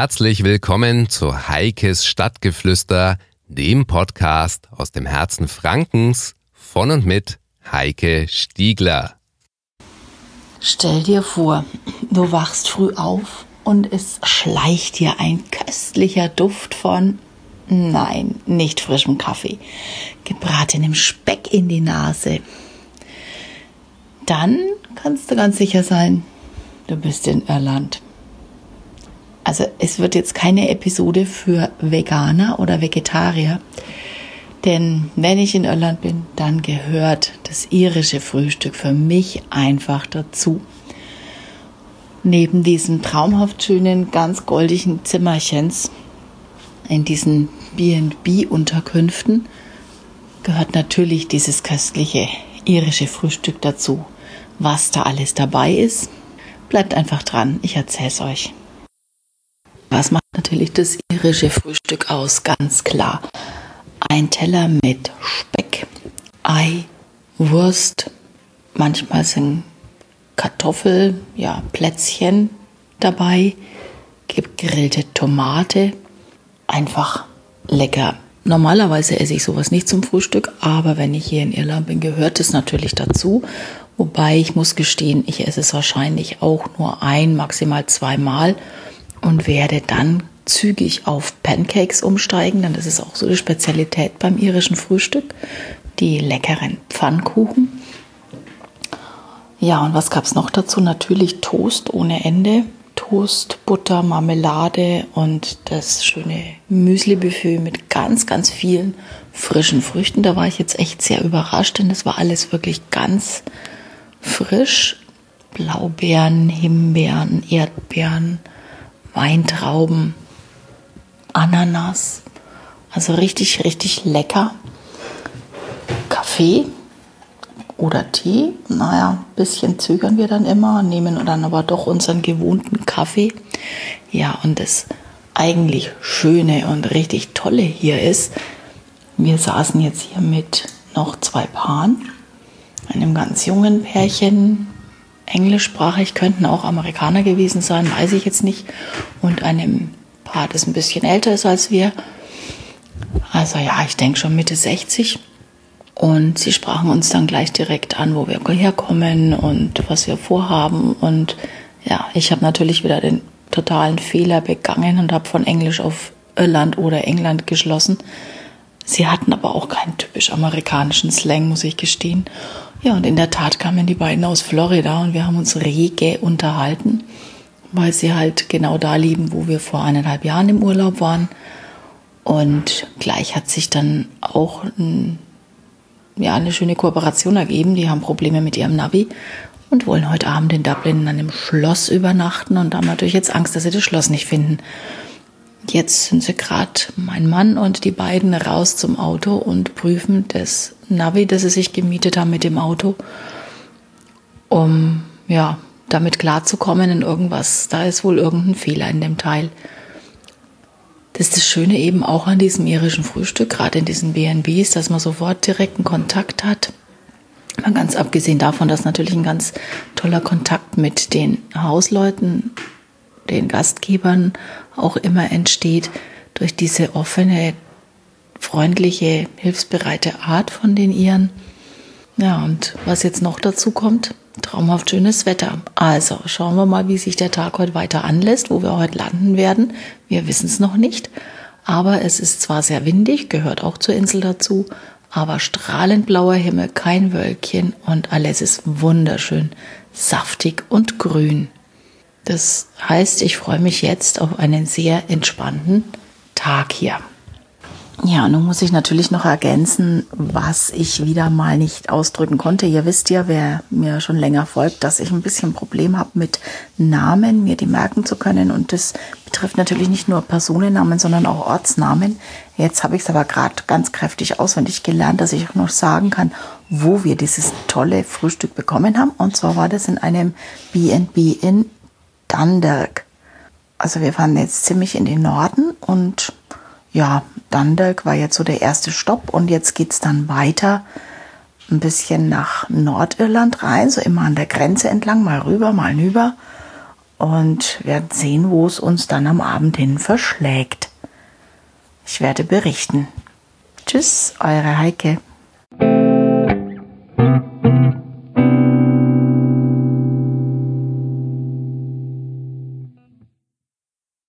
Herzlich willkommen zu Heikes Stadtgeflüster, dem Podcast aus dem Herzen Frankens von und mit Heike Stiegler. Stell dir vor, du wachst früh auf und es schleicht dir ein köstlicher Duft von, nein, nicht frischem Kaffee, gebratenem Speck in die Nase. Dann kannst du ganz sicher sein, du bist in Irland. Also es wird jetzt keine Episode für Veganer oder Vegetarier. Denn wenn ich in Irland bin, dann gehört das irische Frühstück für mich einfach dazu. Neben diesen traumhaft schönen, ganz goldigen Zimmerchens in diesen B&B-Unterkünften gehört natürlich dieses köstliche irische Frühstück dazu. Was da alles dabei ist, bleibt einfach dran, ich erzähl's euch. Was macht natürlich das irische Frühstück aus? Ganz klar. Ein Teller mit Speck, Ei, Wurst, manchmal sind Kartoffel, ja, Plätzchen dabei, gegrillte Tomate, einfach lecker. Normalerweise esse ich sowas nicht zum Frühstück, aber wenn ich hier in Irland bin, gehört es natürlich dazu. Wobei ich muss gestehen, ich esse es wahrscheinlich auch nur ein, maximal zweimal und werde dann zügig auf Pancakes umsteigen, denn das ist auch so die Spezialität beim irischen Frühstück, die leckeren Pfannkuchen. Ja, und was gab es noch dazu? Natürlich Toast ohne Ende. Toast, Butter, Marmelade und das schöne Müsli-Buffet mit ganz, ganz vielen frischen Früchten. Da war ich jetzt echt sehr überrascht, denn das war alles wirklich ganz frisch. Blaubeeren, Himbeeren, Erdbeeren, Weintrauben, Ananas. Also richtig, richtig lecker. Kaffee oder Tee. Naja, ein bisschen zögern wir dann immer, nehmen dann aber doch unseren gewohnten Kaffee. Ja, und das eigentlich Schöne und richtig Tolle hier ist, wir saßen jetzt hier mit noch zwei Paaren, einem ganz jungen Pärchen, englischsprachig, könnten auch Amerikaner gewesen sein, weiß ich jetzt nicht. Und einem Paar, das ein bisschen älter ist als wir. Also ja, ich denke schon Mitte 60. Und sie sprachen uns dann gleich direkt an, wo wir herkommen und was wir vorhaben. Und ja, ich habe natürlich wieder den totalen Fehler begangen und habe von Englisch auf Irland oder England geschlossen. Sie hatten aber auch keinen typisch amerikanischen Slang, muss ich gestehen. Ja, und in der Tat kamen die beiden aus Florida und wir haben uns rege unterhalten, weil sie halt genau da leben, wo wir vor eineinhalb Jahren im Urlaub waren. Und gleich hat sich dann auch ein, ja, eine schöne Kooperation ergeben. Die haben Probleme mit ihrem Navi und wollen heute Abend in Dublin in einem Schloss übernachten und haben natürlich jetzt Angst, dass sie das Schloss nicht finden. Jetzt sind sie gerade, mein Mann und die beiden, raus zum Auto und prüfen das Navi, das sie sich gemietet haben mit dem Auto, um ja, damit klarzukommen in irgendwas. Da ist wohl irgendein Fehler in dem Teil. Das ist das Schöne eben auch an diesem irischen Frühstück, gerade in diesen BNBs, dass man sofort direkten Kontakt hat. Mal ganz abgesehen davon, dass natürlich ein ganz toller Kontakt mit den Hausleuten den Gastgebern auch immer entsteht durch diese offene, freundliche, hilfsbereite Art von den Iren. Ja, und was jetzt noch dazu kommt, traumhaft schönes Wetter. Also schauen wir mal, wie sich der Tag heute weiter anlässt, wo wir heute landen werden. Wir wissen es noch nicht, aber es ist zwar sehr windig, gehört auch zur Insel dazu, aber strahlend blauer Himmel, kein Wölkchen und alles ist wunderschön, saftig und grün. Das heißt, ich freue mich jetzt auf einen sehr entspannten Tag hier. Ja, nun muss ich natürlich noch ergänzen, was ich wieder mal nicht ausdrücken konnte. Ihr wisst ja, wer mir schon länger folgt, dass ich ein bisschen Problem habe mit Namen, mir die merken zu können. Und das betrifft natürlich nicht nur Personennamen, sondern auch Ortsnamen. Jetzt habe ich es aber gerade ganz kräftig auswendig gelernt, dass ich auch noch sagen kann, wo wir dieses tolle Frühstück bekommen haben. Und zwar war das in einem B&B in Dundalk. Also wir fahren jetzt ziemlich in den Norden und ja, Dundalk war jetzt so der erste Stopp und jetzt geht es dann weiter ein bisschen nach Nordirland rein, so immer an der Grenze entlang, mal rüber, mal hinüber. und werden sehen, wo es uns dann am Abend hin verschlägt. Ich werde berichten. Tschüss, eure Heike.